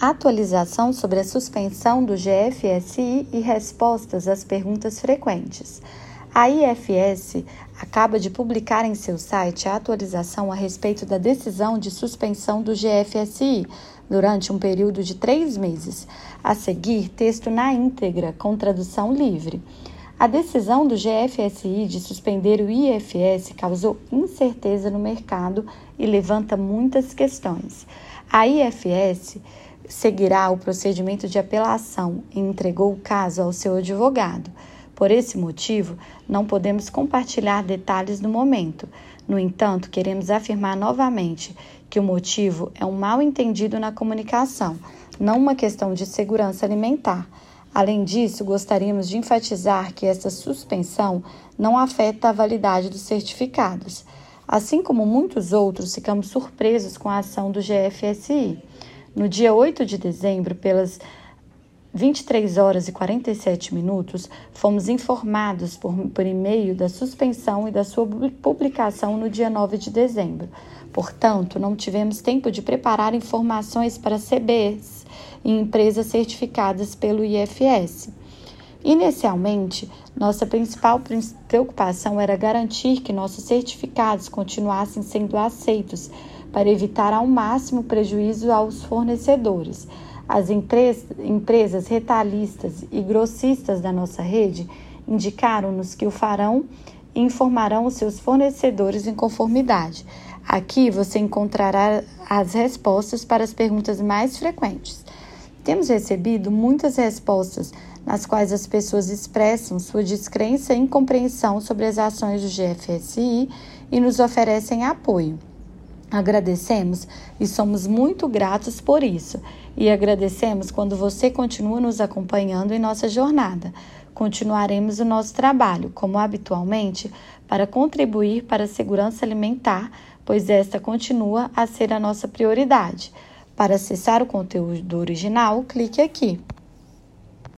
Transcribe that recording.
Atualização sobre a suspensão do GFSI e respostas às perguntas frequentes. A IFS acaba de publicar em seu site a atualização a respeito da decisão de suspensão do GFSI durante um período de três meses. A seguir, texto na íntegra, com tradução livre. A decisão do GFSI de suspender o IFS causou incerteza no mercado e levanta muitas questões. A IFS seguirá o procedimento de apelação e entregou o caso ao seu advogado. Por esse motivo, não podemos compartilhar detalhes no momento. No entanto, queremos afirmar novamente que o motivo é um mal entendido na comunicação, não uma questão de segurança alimentar. Além disso, gostaríamos de enfatizar que essa suspensão não afeta a validade dos certificados. Assim como muitos outros, ficamos surpresos com a ação do GFSI. No dia 8 de dezembro, pelas 23 horas e 47 minutos, fomos informados por, por e-mail da suspensão e da sua publicação no dia 9 de dezembro. Portanto, não tivemos tempo de preparar informações para CBs em empresas certificadas pelo IFS. Inicialmente, nossa principal preocupação era garantir que nossos certificados continuassem sendo aceitos para evitar ao máximo prejuízo aos fornecedores. As empresas retalhistas e grossistas da nossa rede indicaram-nos que o farão e informarão os seus fornecedores em conformidade. Aqui você encontrará as respostas para as perguntas mais frequentes. Temos recebido muitas respostas nas quais as pessoas expressam sua descrença e incompreensão sobre as ações do GFSI e nos oferecem apoio. Agradecemos e somos muito gratos por isso. E agradecemos quando você continua nos acompanhando em nossa jornada. Continuaremos o nosso trabalho, como habitualmente, para contribuir para a segurança alimentar, pois esta continua a ser a nossa prioridade. Para acessar o conteúdo original, clique aqui.